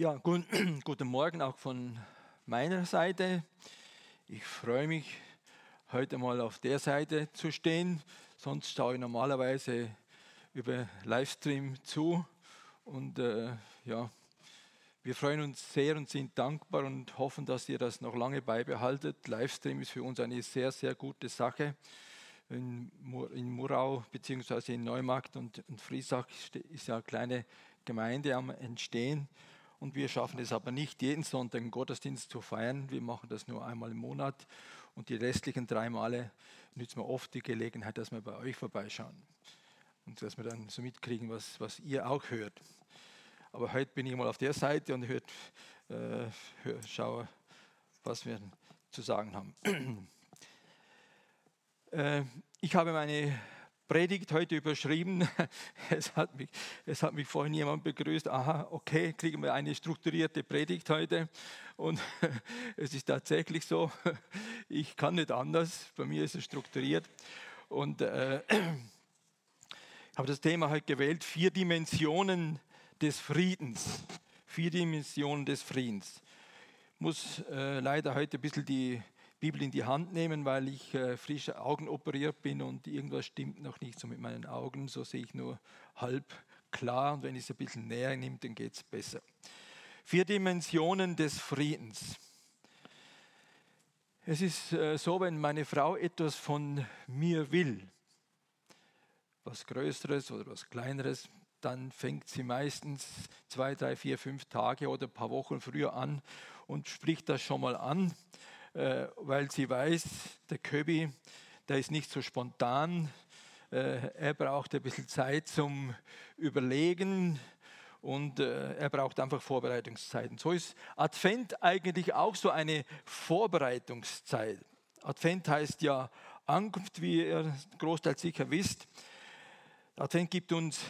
Ja, gut, guten Morgen auch von meiner Seite. Ich freue mich, heute mal auf der Seite zu stehen. Sonst schaue ich normalerweise über Livestream zu. Und äh, ja, wir freuen uns sehr und sind dankbar und hoffen, dass ihr das noch lange beibehaltet. Livestream ist für uns eine sehr, sehr gute Sache. In, Murau bzw. in Neumarkt und in Friesach ist ja eine kleine Gemeinde am Entstehen. Und wir schaffen es aber nicht, jeden Sonntag einen Gottesdienst zu feiern. Wir machen das nur einmal im Monat. Und die restlichen drei Male nützen wir oft die Gelegenheit, dass wir bei euch vorbeischauen. Und dass wir dann so mitkriegen, was, was ihr auch hört. Aber heute bin ich mal auf der Seite und hört, äh, hör, schaue, was wir zu sagen haben. äh, ich habe meine Predigt heute überschrieben. Es hat mich, es hat mich vorhin jemand begrüßt. Aha, okay, kriegen wir eine strukturierte Predigt heute. Und es ist tatsächlich so, ich kann nicht anders. Bei mir ist es strukturiert. Und äh, habe das Thema heute gewählt: vier Dimensionen des Friedens. Vier Dimensionen des Friedens. Ich muss äh, leider heute ein bisschen die Bibel in die Hand nehmen, weil ich äh, frisch Augen operiert bin und irgendwas stimmt noch nicht so mit meinen Augen. So sehe ich nur halb klar und wenn ich es ein bisschen näher nehme, dann geht es besser. Vier Dimensionen des Friedens. Es ist äh, so, wenn meine Frau etwas von mir will, was Größeres oder was Kleineres, dann fängt sie meistens zwei, drei, vier, fünf Tage oder ein paar Wochen früher an und spricht das schon mal an weil sie weiß, der Köbi, der ist nicht so spontan. Äh, er braucht ein bisschen Zeit zum Überlegen und äh, er braucht einfach Vorbereitungszeiten. So ist Advent eigentlich auch so eine Vorbereitungszeit. Advent heißt ja Ankunft, wie ihr großteils sicher wisst. Advent gibt uns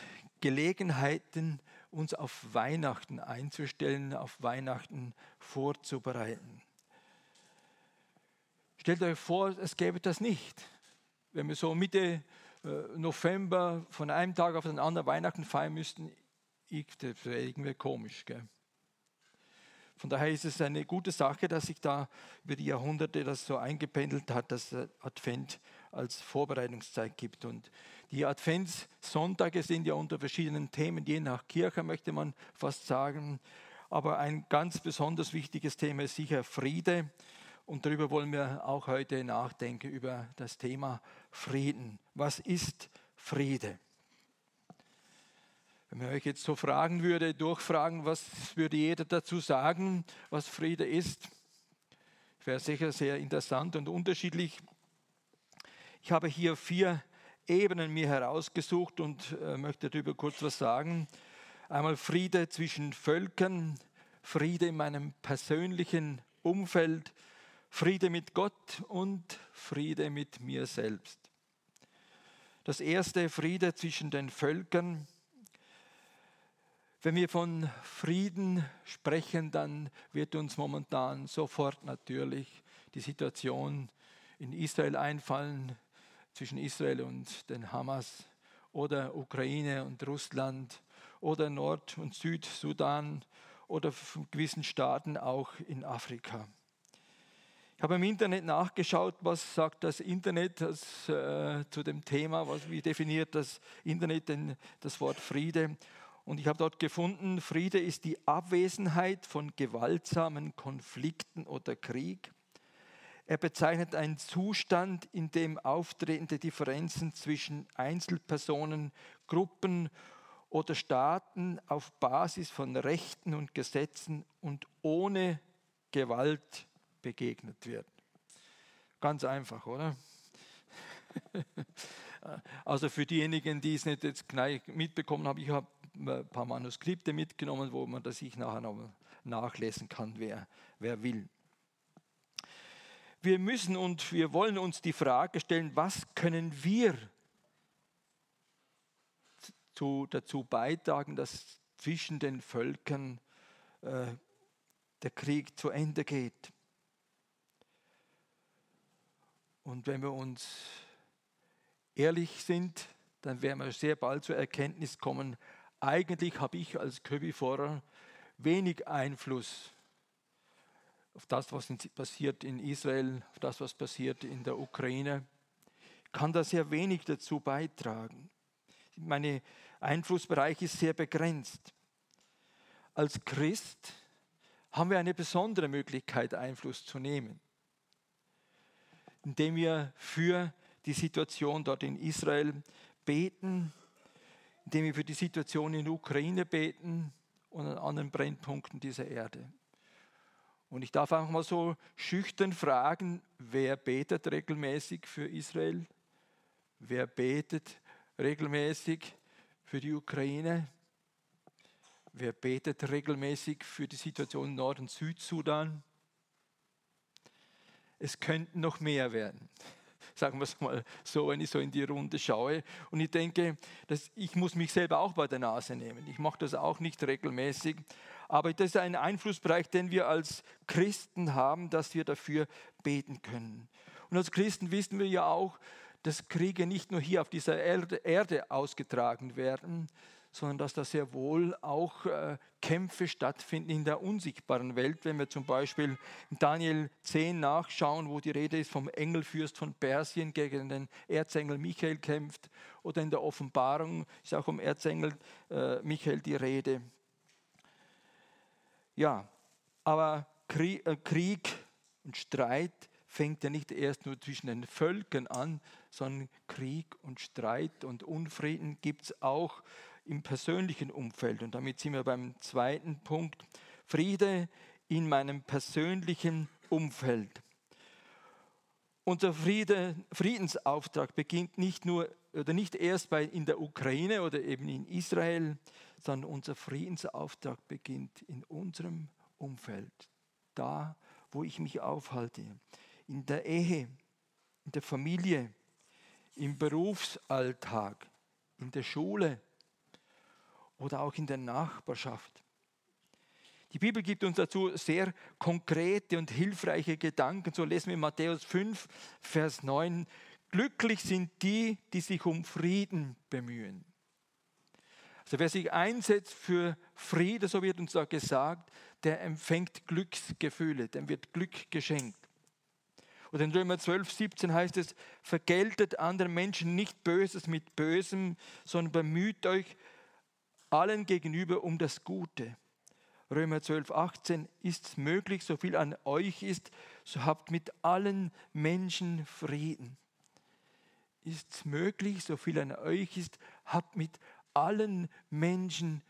Gelegenheiten, uns auf Weihnachten einzustellen, auf Weihnachten vorzubereiten. Stellt euch vor, es gäbe das nicht. Wenn wir so Mitte äh, November von einem Tag auf den anderen Weihnachten feiern müssten, das wäre irgendwie komisch. Gell? Von daher ist es eine gute Sache, dass sich da über die Jahrhunderte das so eingependelt hat, dass Advent als Vorbereitungszeit gibt. Und die Adventssonntage sind ja unter verschiedenen Themen, je nach Kirche möchte man fast sagen. Aber ein ganz besonders wichtiges Thema ist sicher Friede. Und darüber wollen wir auch heute nachdenken, über das Thema Frieden. Was ist Friede? Wenn man euch jetzt so fragen würde, durchfragen, was würde jeder dazu sagen, was Friede ist, wäre sicher sehr interessant und unterschiedlich. Ich habe hier vier Ebenen mir herausgesucht und äh, möchte darüber kurz was sagen. Einmal Friede zwischen Völkern, Friede in meinem persönlichen Umfeld, Friede mit Gott und Friede mit mir selbst. Das erste, Friede zwischen den Völkern. Wenn wir von Frieden sprechen, dann wird uns momentan sofort natürlich die Situation in Israel einfallen, zwischen Israel und den Hamas oder Ukraine und Russland oder Nord- und Südsudan oder gewissen Staaten auch in Afrika. Ich habe im Internet nachgeschaut, was sagt das Internet das, äh, zu dem Thema, was, wie definiert das Internet denn das Wort Friede. Und ich habe dort gefunden, Friede ist die Abwesenheit von gewaltsamen Konflikten oder Krieg. Er bezeichnet einen Zustand, in dem auftretende Differenzen zwischen Einzelpersonen, Gruppen oder Staaten auf Basis von Rechten und Gesetzen und ohne Gewalt begegnet wird. Ganz einfach, oder? Also für diejenigen, die es nicht jetzt mitbekommen haben, ich habe ein paar Manuskripte mitgenommen, wo man das sich nachher noch nachlesen kann, wer, wer will. Wir müssen und wir wollen uns die Frage stellen, was können wir zu, dazu beitragen, dass zwischen den Völkern äh, der Krieg zu Ende geht. Und wenn wir uns ehrlich sind, dann werden wir sehr bald zur Erkenntnis kommen, eigentlich habe ich als Köbiforer wenig Einfluss auf das, was passiert in Israel, auf das, was passiert in der Ukraine. Ich kann da sehr wenig dazu beitragen. Mein Einflussbereich ist sehr begrenzt. Als Christ haben wir eine besondere Möglichkeit, Einfluss zu nehmen, indem wir für die Situation dort in Israel beten, indem wir für die Situation in der Ukraine beten und an anderen Brennpunkten dieser Erde. Und ich darf auch mal so schüchtern fragen, wer betet regelmäßig für Israel? Wer betet regelmäßig für die Ukraine? Wer betet regelmäßig für die Situation Nord- und Südsudan? Es könnten noch mehr werden sagen wir es mal so, wenn ich so in die Runde schaue. Und ich denke, dass ich muss mich selber auch bei der Nase nehmen. Ich mache das auch nicht regelmäßig. Aber das ist ein Einflussbereich, den wir als Christen haben, dass wir dafür beten können. Und als Christen wissen wir ja auch, dass Kriege nicht nur hier auf dieser Erde ausgetragen werden, sondern dass da sehr wohl auch äh, Kämpfe stattfinden in der unsichtbaren Welt. Wenn wir zum Beispiel in Daniel 10 nachschauen, wo die Rede ist vom Engelfürst von Persien gegen den Erzengel Michael kämpft, oder in der Offenbarung ist auch vom Erzengel äh, Michael die Rede. Ja, aber Krieg, äh, Krieg und Streit fängt ja nicht erst nur zwischen den Völkern an, sondern Krieg und Streit und Unfrieden gibt es auch im persönlichen Umfeld. Und damit sind wir beim zweiten Punkt. Friede in meinem persönlichen Umfeld. Unser Friede, Friedensauftrag beginnt nicht nur oder nicht erst bei, in der Ukraine oder eben in Israel, sondern unser Friedensauftrag beginnt in unserem Umfeld, da, wo ich mich aufhalte, in der Ehe, in der Familie, im Berufsalltag, in der Schule, oder auch in der Nachbarschaft. Die Bibel gibt uns dazu sehr konkrete und hilfreiche Gedanken. So lesen wir Matthäus 5, Vers 9. Glücklich sind die, die sich um Frieden bemühen. Also wer sich einsetzt für Frieden, so wird uns da gesagt, der empfängt Glücksgefühle, dem wird Glück geschenkt. Oder in Römer 12, 17 heißt es, vergeltet anderen Menschen nicht Böses mit Bösem, sondern bemüht euch, allen gegenüber um das Gute. Römer 12, 18 ist es möglich, so viel an euch ist, so habt mit allen Menschen Frieden. Ist es möglich, so viel an euch ist, habt mit allen Menschen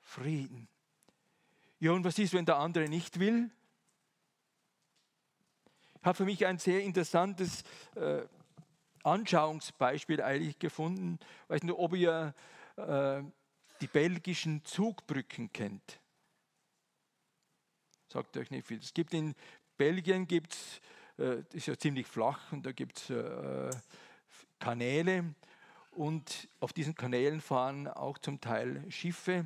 Frieden. Ja, und was ist, wenn der andere nicht will? Ich habe für mich ein sehr interessantes äh, Anschauungsbeispiel eigentlich gefunden. Ich weiß nicht, ob ihr äh, die belgischen Zugbrücken kennt. Sagt euch nicht viel. Es gibt in Belgien, gibt's, äh, ist ja ziemlich flach und da gibt es äh, Kanäle und auf diesen Kanälen fahren auch zum Teil Schiffe.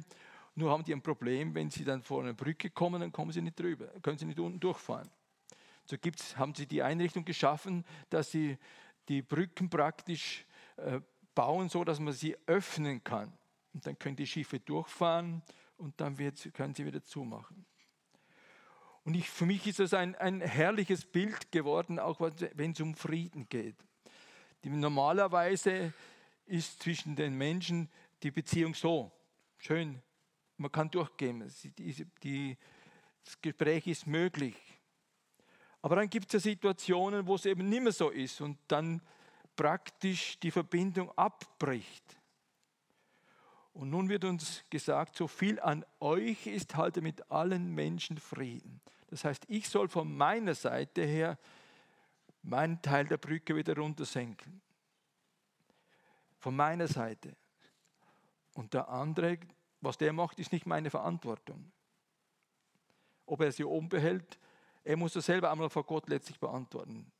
Nur haben die ein Problem, wenn sie dann vor eine Brücke kommen, dann kommen sie nicht drüber, können sie nicht unten durchfahren. So gibt's, haben sie die Einrichtung geschaffen, dass sie die Brücken praktisch äh, bauen, so dass man sie öffnen kann. Und dann können die Schiffe durchfahren und dann wird, können sie wieder zumachen. Und ich, für mich ist das ein, ein herrliches Bild geworden, auch wenn es um Frieden geht. Die, normalerweise ist zwischen den Menschen die Beziehung so, schön, man kann durchgehen, die, die, das Gespräch ist möglich. Aber dann gibt es ja Situationen, wo es eben nicht mehr so ist und dann praktisch die Verbindung abbricht. Und nun wird uns gesagt, so viel an euch ist, halte mit allen Menschen Frieden. Das heißt, ich soll von meiner Seite her meinen Teil der Brücke wieder runtersenken. Von meiner Seite. Und der andere, was der macht, ist nicht meine Verantwortung. Ob er sie oben behält, er muss das selber einmal vor Gott letztlich beantworten.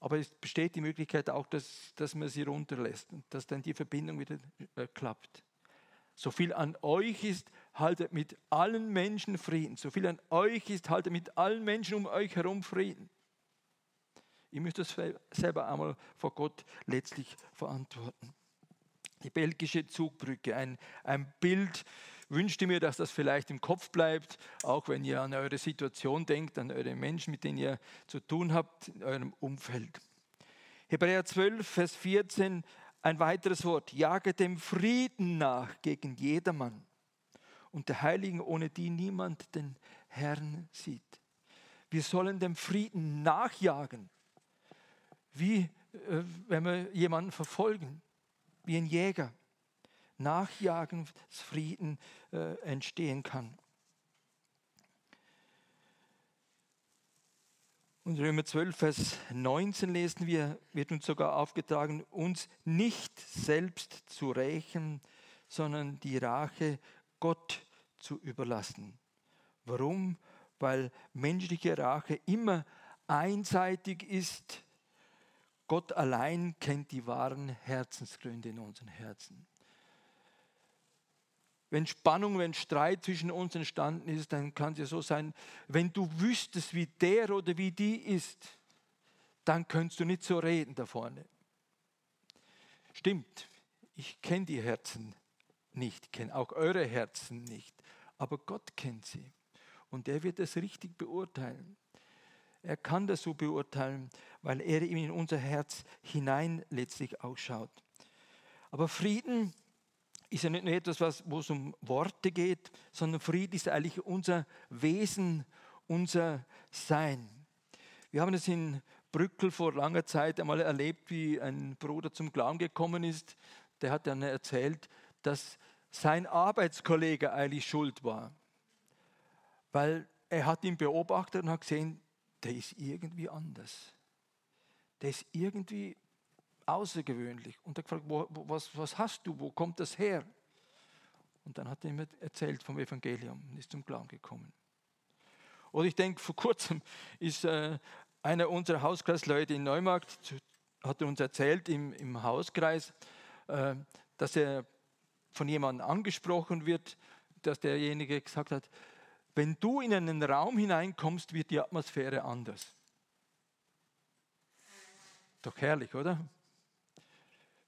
Aber es besteht die Möglichkeit auch, dass, dass man sie runterlässt und dass dann die Verbindung wieder äh, klappt. So viel an euch ist, haltet mit allen Menschen Frieden. So viel an euch ist, haltet mit allen Menschen um euch herum Frieden. Ihr müsst das selber einmal vor Gott letztlich verantworten. Die belgische Zugbrücke, ein, ein Bild wünschte mir, dass das vielleicht im Kopf bleibt, auch wenn ihr an eure Situation denkt, an eure Menschen, mit denen ihr zu tun habt in eurem Umfeld. Hebräer 12, Vers 14, ein weiteres Wort. Jage dem Frieden nach gegen jedermann und der Heiligen, ohne die niemand den Herrn sieht. Wir sollen dem Frieden nachjagen, wie äh, wenn wir jemanden verfolgen, wie ein Jäger. Nachjagen, dass Frieden äh, entstehen kann. Und Römer 12, Vers 19 lesen wir, wird uns sogar aufgetragen, uns nicht selbst zu rächen, sondern die Rache Gott zu überlassen. Warum? Weil menschliche Rache immer einseitig ist. Gott allein kennt die wahren Herzensgründe in unseren Herzen. Wenn Spannung, wenn Streit zwischen uns entstanden ist, dann kann es ja so sein, wenn du wüsstest, wie der oder wie die ist, dann könntest du nicht so reden da vorne. Stimmt, ich kenne die Herzen nicht, kenne auch eure Herzen nicht, aber Gott kennt sie und er wird es richtig beurteilen. Er kann das so beurteilen, weil er in unser Herz hinein letztlich ausschaut. Aber Frieden ist ja nicht nur etwas, was, wo es um Worte geht, sondern Frieden ist eigentlich unser Wesen, unser Sein. Wir haben es in Brückel vor langer Zeit einmal erlebt, wie ein Bruder zum Glauben gekommen ist. Der hat dann erzählt, dass sein Arbeitskollege eigentlich schuld war. Weil er hat ihn beobachtet und hat gesehen, der ist irgendwie anders. Der ist irgendwie außergewöhnlich. Und er hat gefragt, wo, was, was hast du, wo kommt das her? Und dann hat er ihm erzählt vom Evangelium und ist zum Glauben gekommen. Oder ich denke, vor kurzem ist äh, einer unserer Hauskreisleute in Neumarkt, hat uns erzählt im, im Hauskreis, äh, dass er von jemandem angesprochen wird, dass derjenige gesagt hat, wenn du in einen Raum hineinkommst, wird die Atmosphäre anders. Doch herrlich, oder?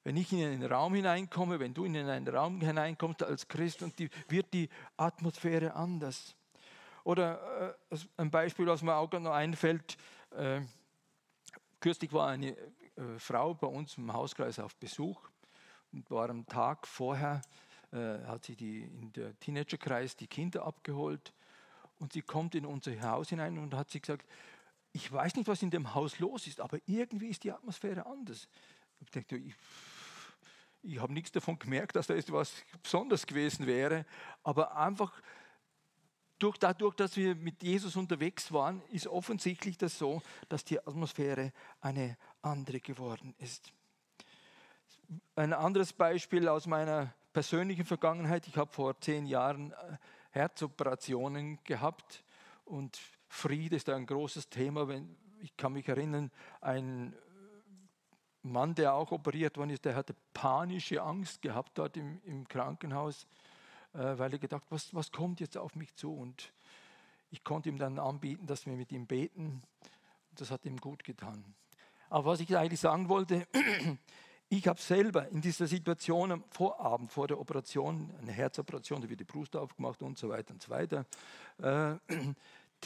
Wenn ich in einen Raum hineinkomme, wenn du in einen Raum hineinkommst als Christ und die, wird die Atmosphäre anders. Oder äh, ein Beispiel, was mir auch noch einfällt, äh, kürzlich war eine äh, Frau bei uns im Hauskreis auf Besuch und war am Tag vorher, äh, hat sie die, in der Teenagerkreis die Kinder abgeholt und sie kommt in unser Haus hinein und hat sie gesagt, ich weiß nicht, was in dem Haus los ist, aber irgendwie ist die Atmosphäre anders. Ich dachte, ich ich habe nichts davon gemerkt, dass da etwas besonders gewesen wäre, aber einfach durch, dadurch, dass wir mit Jesus unterwegs waren, ist offensichtlich das so, dass die Atmosphäre eine andere geworden ist. Ein anderes Beispiel aus meiner persönlichen Vergangenheit. Ich habe vor zehn Jahren äh, Herzoperationen gehabt und Friede ist ein großes Thema. ich kann mich erinnern, ein Mann, der auch operiert worden ist, der hatte panische Angst gehabt dort im, im Krankenhaus, äh, weil er gedacht, was, was kommt jetzt auf mich zu? Und ich konnte ihm dann anbieten, dass wir mit ihm beten. Das hat ihm gut getan. Aber was ich eigentlich sagen wollte, ich habe selber in dieser Situation am Vorabend vor der Operation, eine Herzoperation, da wird die Brust aufgemacht und so weiter und so weiter, äh,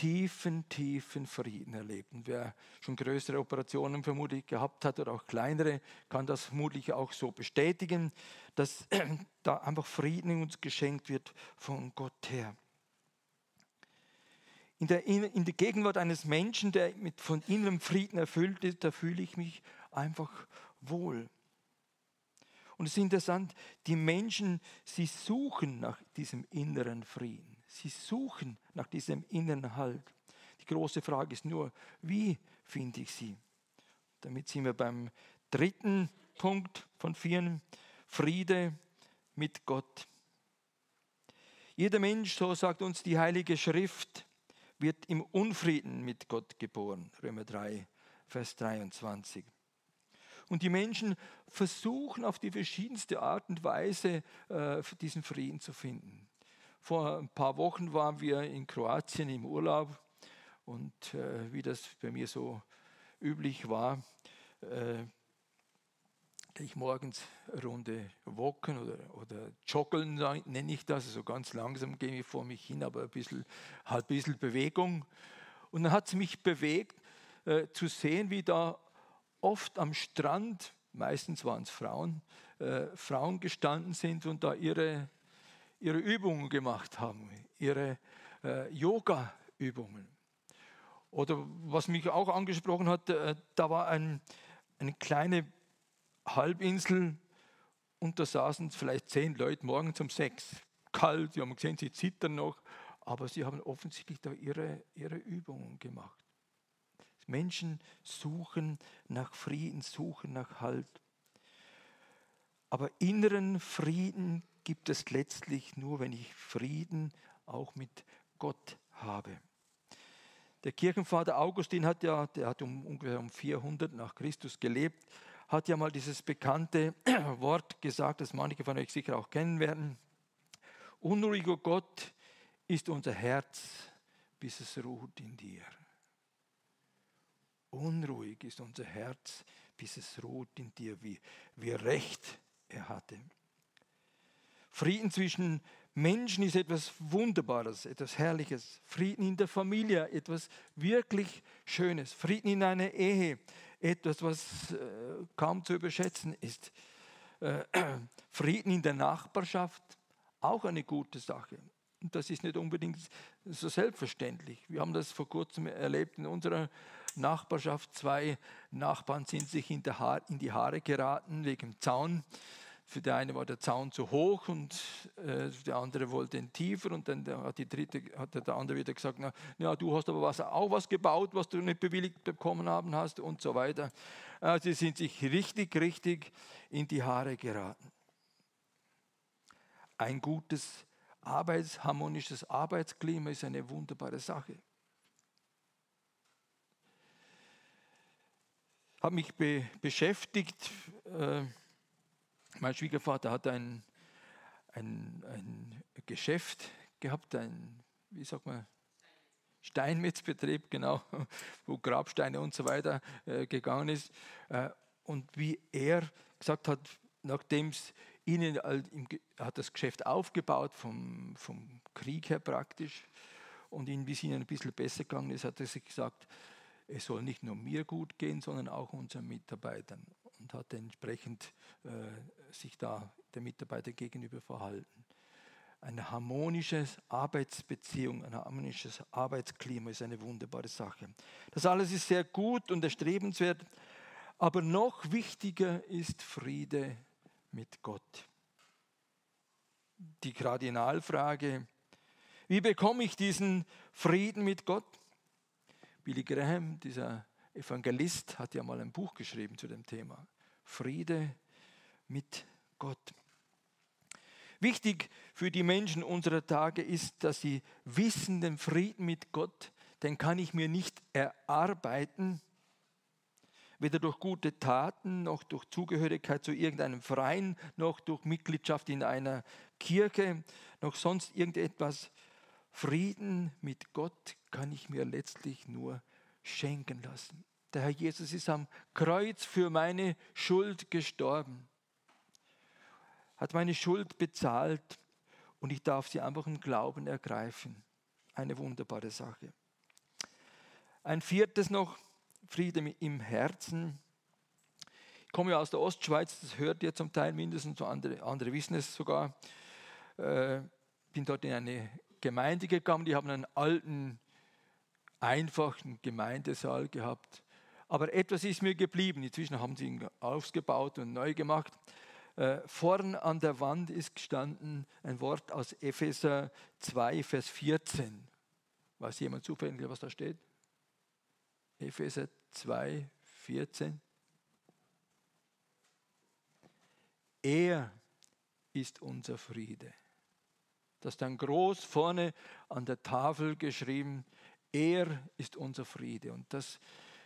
tiefen, tiefen Frieden erlebt. Und wer schon größere Operationen vermutlich gehabt hat oder auch kleinere, kann das vermutlich auch so bestätigen, dass da einfach Frieden uns geschenkt wird von Gott her. In der, in der Gegenwart eines Menschen, der mit von innerem Frieden erfüllt ist, da fühle ich mich einfach wohl. Und es ist interessant, die Menschen, sie suchen nach diesem inneren Frieden. Sie suchen nach diesem inneren Halt. Die große Frage ist nur, wie finde ich sie? Damit sind wir beim dritten Punkt von vier, Friede mit Gott. Jeder Mensch, so sagt uns die Heilige Schrift, wird im Unfrieden mit Gott geboren. Römer 3, Vers 23. Und die Menschen versuchen auf die verschiedenste Art und Weise äh, diesen Frieden zu finden. Vor ein paar Wochen waren wir in Kroatien im Urlaub und äh, wie das bei mir so üblich war, äh, ich morgens eine Runde walken oder, oder joggeln, nenne ich das. Also ganz langsam gehe ich vor mich hin, aber ein bisschen, halt ein bisschen Bewegung. Und dann hat es mich bewegt, äh, zu sehen, wie da oft am Strand, meistens waren es Frauen, äh, Frauen gestanden sind und da ihre, ihre Übungen gemacht haben, ihre äh, Yoga-Übungen. Oder was mich auch angesprochen hat, äh, da war ein, eine kleine Halbinsel und da saßen vielleicht zehn Leute morgens um sechs. Kalt, sie haben gesehen, sie zittern noch, aber sie haben offensichtlich da ihre, ihre Übungen gemacht. Menschen suchen nach Frieden, suchen nach Halt. Aber inneren Frieden gibt es letztlich nur, wenn ich Frieden auch mit Gott habe. Der Kirchenvater Augustin hat ja, der hat um, ungefähr um 400 nach Christus gelebt, hat ja mal dieses bekannte Wort gesagt, das manche von euch sicher auch kennen werden. Unruhiger Gott ist unser Herz, bis es ruht in dir. Unruhig ist unser Herz, bis es ruht in dir, wie, wie Recht er hatte. Frieden zwischen Menschen ist etwas Wunderbares, etwas Herrliches. Frieden in der Familie, etwas wirklich Schönes. Frieden in einer Ehe, etwas, was äh, kaum zu überschätzen ist. Äh, Frieden in der Nachbarschaft, auch eine gute Sache. Und das ist nicht unbedingt so selbstverständlich. Wir haben das vor kurzem erlebt in unserer Nachbarschaft. Zwei Nachbarn sind sich in, in die Haare geraten wegen Zaun. Für die eine war der Zaun zu hoch und äh, der andere wollte ihn tiefer und dann hat, die dritte, hat der andere wieder gesagt, na, ja, du hast aber was, auch was gebaut, was du nicht bewilligt bekommen haben hast und so weiter. Äh, sie sind sich richtig, richtig in die Haare geraten. Ein gutes, Arbeits, harmonisches Arbeitsklima ist eine wunderbare Sache. Habe mich be beschäftigt, äh, mein Schwiegervater hat ein, ein, ein Geschäft gehabt, ein, wie sagt man, Steinmetzbetrieb, genau, wo Grabsteine und so weiter äh, gegangen ist. Äh, und wie er gesagt hat, nachdem es ihnen, hat das Geschäft aufgebaut, vom, vom Krieg her praktisch, und ihnen, wie es ihnen ein bisschen besser gegangen ist, hat er sich gesagt, es soll nicht nur mir gut gehen, sondern auch unseren Mitarbeitern und hat entsprechend äh, sich da der Mitarbeiter gegenüber verhalten. Eine harmonische Arbeitsbeziehung, ein harmonisches Arbeitsklima ist eine wunderbare Sache. Das alles ist sehr gut und erstrebenswert, aber noch wichtiger ist Friede mit Gott. Die Kardinalfrage, wie bekomme ich diesen Frieden mit Gott? Billy Graham, dieser Evangelist, hat ja mal ein Buch geschrieben zu dem Thema. Friede mit Gott. Wichtig für die Menschen unserer Tage ist, dass sie wissen, den Frieden mit Gott, den kann ich mir nicht erarbeiten, weder durch gute Taten noch durch Zugehörigkeit zu irgendeinem Verein, noch durch Mitgliedschaft in einer Kirche, noch sonst irgendetwas. Frieden mit Gott kann ich mir letztlich nur schenken lassen. Der Herr Jesus ist am Kreuz für meine Schuld gestorben, hat meine Schuld bezahlt und ich darf sie einfach im Glauben ergreifen. Eine wunderbare Sache. Ein viertes noch, Friede im Herzen. Ich komme ja aus der Ostschweiz, das hört ihr zum Teil mindestens, andere, andere wissen es sogar. Äh, bin dort in eine Gemeinde gegangen, die haben einen alten, einfachen Gemeindesaal gehabt. Aber etwas ist mir geblieben. Inzwischen haben sie ihn ausgebaut und neu gemacht. Äh, vorn an der Wand ist gestanden ein Wort aus Epheser 2, Vers 14. Weiß jemand zufällig, was da steht? Epheser 2, 14. Er ist unser Friede. Das dann groß vorne an der Tafel geschrieben, er ist unser Friede. Und das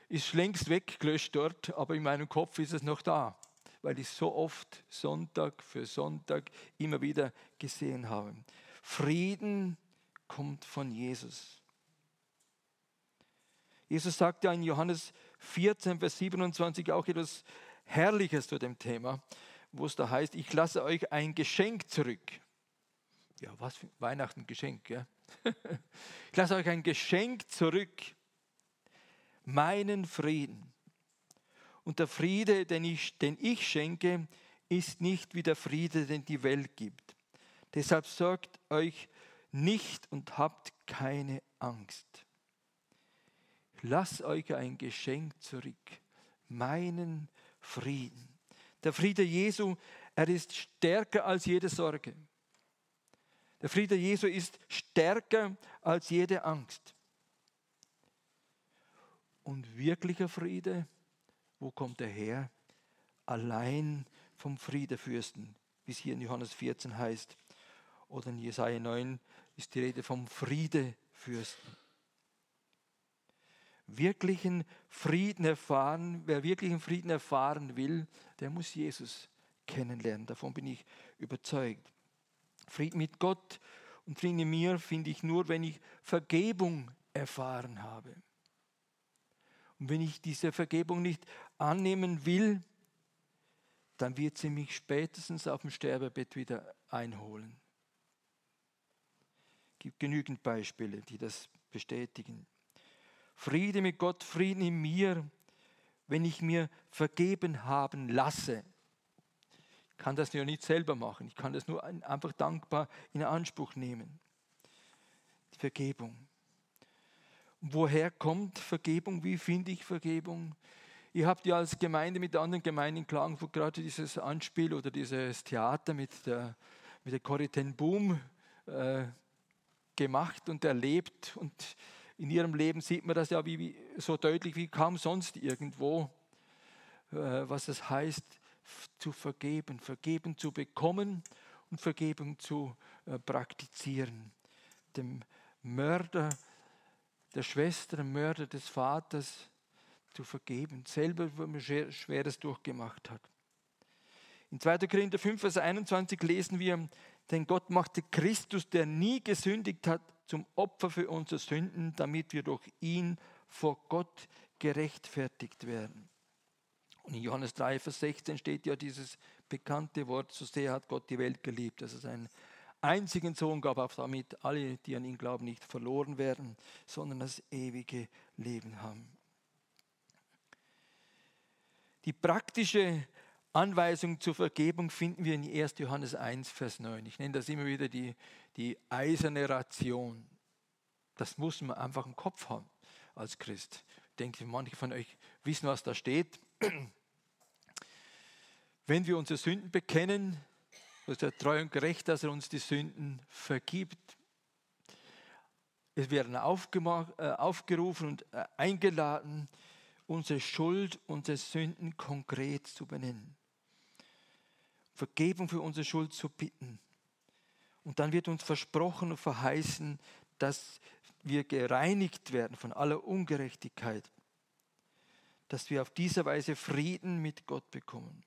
ist längst weggelöscht dort, aber in meinem Kopf ist es noch da, weil ich so oft Sonntag für Sonntag immer wieder gesehen habe. Frieden kommt von Jesus. Jesus sagt ja in Johannes 14, Vers 27 auch etwas Herrliches zu dem Thema, wo es da heißt, ich lasse euch ein Geschenk zurück. Ja, was für Weihnachten Geschenk, ja? Ich lasse euch ein Geschenk zurück, meinen Frieden. Und der Friede, den ich, den ich schenke, ist nicht wie der Friede, den die Welt gibt. Deshalb sorgt euch nicht und habt keine Angst. Lasst euch ein Geschenk zurück, meinen Frieden. Der Friede Jesu, er ist stärker als jede Sorge. Der Friede Jesu ist stärker als jede Angst. Und wirklicher Friede, wo kommt er her? Allein vom Friedefürsten, wie es hier in Johannes 14 heißt. Oder in Jesaja 9 ist die Rede vom Friedefürsten. Wirklichen Frieden erfahren, wer wirklichen Frieden erfahren will, der muss Jesus kennenlernen. Davon bin ich überzeugt. Frieden mit Gott und Frieden in mir finde ich nur, wenn ich Vergebung erfahren habe. Und wenn ich diese Vergebung nicht annehmen will, dann wird sie mich spätestens auf dem Sterbebett wieder einholen. Es gibt genügend Beispiele, die das bestätigen. Friede mit Gott, Frieden in mir, wenn ich mir vergeben haben lasse. Kann das ja nicht selber machen, ich kann das nur einfach dankbar in Anspruch nehmen. Die Vergebung. Woher kommt Vergebung? Wie finde ich Vergebung? Ihr habt ja als Gemeinde mit anderen Gemeinden in Klagenfurt gerade dieses Anspiel oder dieses Theater mit der, mit der Corrie Boom äh, gemacht und erlebt. Und in ihrem Leben sieht man das ja wie, wie so deutlich wie kaum sonst irgendwo, äh, was es heißt, zu vergeben, vergeben zu bekommen und Vergebung zu äh, praktizieren. Dem Mörder der Schwester, dem Mörder des Vaters, zu vergeben, selber, wenn man Schweres durchgemacht hat. In 2. Korinther 5, Vers 21 lesen wir, denn Gott machte Christus, der nie gesündigt hat, zum Opfer für unsere Sünden, damit wir durch ihn vor Gott gerechtfertigt werden. Und in Johannes 3, Vers 16 steht ja dieses bekannte Wort, so sehr hat Gott die Welt geliebt, dass es einen einzigen Sohn gab, auf damit alle, die an ihn glauben, nicht verloren werden, sondern das ewige Leben haben. Die praktische Anweisung zur Vergebung finden wir in 1. Johannes 1, Vers 9. Ich nenne das immer wieder die, die eiserne Ration. Das muss man einfach im Kopf haben als Christ. Ich denke, manche von euch wissen, was da steht. Wenn wir unsere Sünden bekennen, ist er treu und gerecht, dass er uns die Sünden vergibt. Es werden äh, aufgerufen und äh, eingeladen, unsere Schuld, unsere Sünden konkret zu benennen. Vergebung für unsere Schuld zu bitten. Und dann wird uns versprochen und verheißen, dass wir gereinigt werden von aller Ungerechtigkeit, dass wir auf diese Weise Frieden mit Gott bekommen.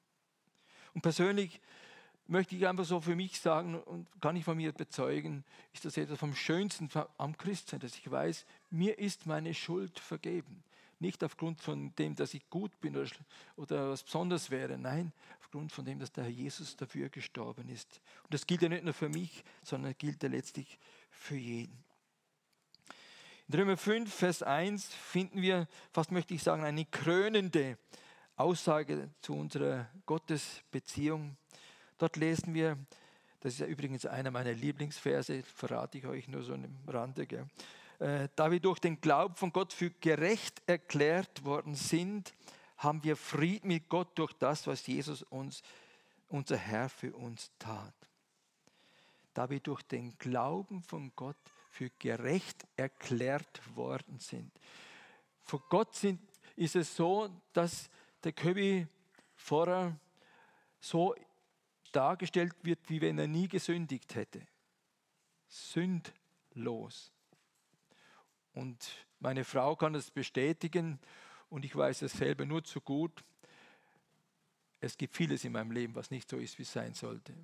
Und persönlich möchte ich einfach so für mich sagen und kann ich von mir bezeugen, ist das etwas vom Schönsten am Christsein, dass ich weiß, mir ist meine Schuld vergeben. Nicht aufgrund von dem, dass ich gut bin oder, oder was Besonderes wäre, nein, aufgrund von dem, dass der Herr Jesus dafür gestorben ist. Und das gilt ja nicht nur für mich, sondern gilt ja letztlich für jeden. In Römer 5, Vers 1 finden wir, fast möchte ich sagen, eine krönende Aussage zu unserer Gottesbeziehung. Dort lesen wir, das ist ja übrigens einer meiner Lieblingsverse, verrate ich euch nur so im Rande, gell? Äh, da wir durch den Glauben von Gott für gerecht erklärt worden sind, haben wir Frieden mit Gott durch das, was Jesus uns, unser Herr für uns tat. Da wir durch den Glauben von Gott für gerecht erklärt worden sind. Vor Gott sind, ist es so, dass der Köbi vorher so dargestellt wird, wie wenn er nie gesündigt hätte. Sündlos. Und meine Frau kann es bestätigen und ich weiß es selber nur zu gut. Es gibt vieles in meinem Leben, was nicht so ist, wie es sein sollte.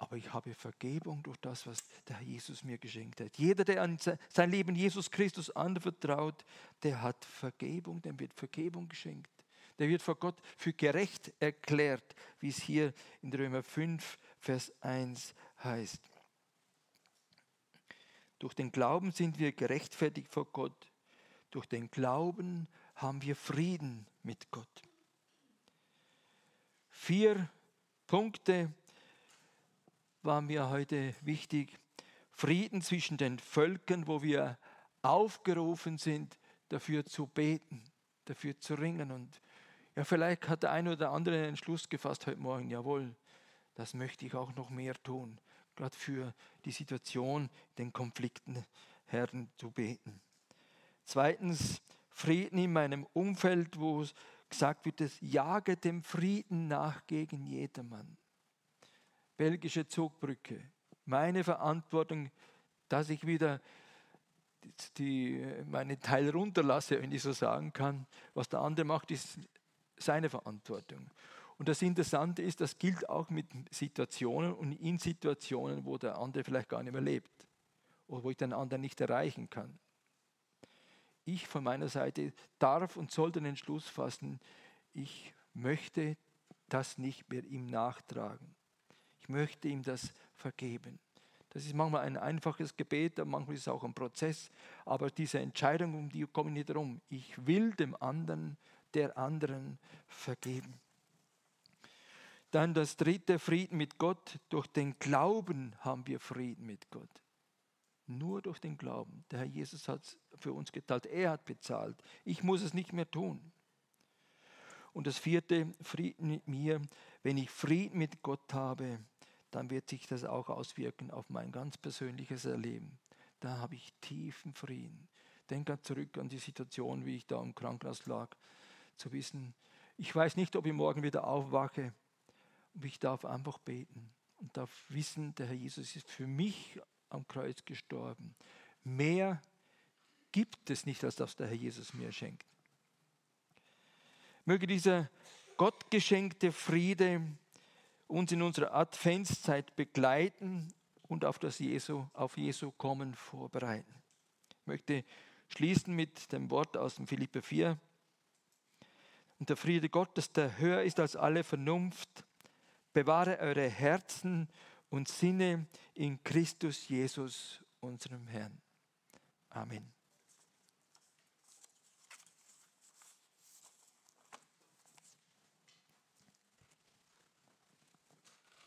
Aber ich habe Vergebung durch das, was der Herr Jesus mir geschenkt hat. Jeder, der an sein Leben Jesus Christus anvertraut, der hat Vergebung, dem wird Vergebung geschenkt. Der wird vor Gott für gerecht erklärt, wie es hier in Römer 5, Vers 1 heißt. Durch den Glauben sind wir gerechtfertigt vor Gott. Durch den Glauben haben wir Frieden mit Gott. Vier Punkte waren mir heute wichtig. Frieden zwischen den Völkern, wo wir aufgerufen sind, dafür zu beten, dafür zu ringen. Und ja, vielleicht hat der eine oder andere einen Schluss gefasst heute Morgen, jawohl, das möchte ich auch noch mehr tun, gerade für die Situation, den Konflikten Herren zu beten. Zweitens, Frieden in meinem Umfeld, wo gesagt wird, es jage dem Frieden nach gegen jedermann. Belgische Zugbrücke. Meine Verantwortung, dass ich wieder die, meine Teil runterlasse, wenn ich so sagen kann. Was der andere macht, ist seine Verantwortung. Und das Interessante ist, das gilt auch mit Situationen und in Situationen, wo der andere vielleicht gar nicht mehr lebt oder wo ich den anderen nicht erreichen kann. Ich von meiner Seite darf und sollte den Entschluss fassen, ich möchte das nicht mehr ihm nachtragen. Möchte ihm das vergeben. Das ist manchmal ein einfaches Gebet, manchmal ist es auch ein Prozess, aber diese Entscheidung, um die komme ich nicht herum. Ich will dem anderen, der anderen vergeben. Dann das dritte, Frieden mit Gott. Durch den Glauben haben wir Frieden mit Gott. Nur durch den Glauben. Der Herr Jesus hat es für uns geteilt. Er hat bezahlt. Ich muss es nicht mehr tun. Und das vierte, Frieden mit mir. Wenn ich Frieden mit Gott habe, dann wird sich das auch auswirken auf mein ganz persönliches Erleben. Da habe ich tiefen Frieden. Denke zurück an die Situation, wie ich da im Krankenhaus lag, zu wissen, ich weiß nicht, ob ich morgen wieder aufwache, aber ich darf einfach beten und darf wissen, der Herr Jesus ist für mich am Kreuz gestorben. Mehr gibt es nicht, als das der Herr Jesus mir schenkt. Möge dieser gottgeschenkte Friede uns in unserer Adventszeit begleiten und auf das Jesu, auf Jesu Kommen vorbereiten. Ich möchte schließen mit dem Wort aus dem Philippe 4. Und der Friede Gottes, der höher ist als alle Vernunft, bewahre eure Herzen und Sinne in Christus Jesus, unserem Herrn. Amen.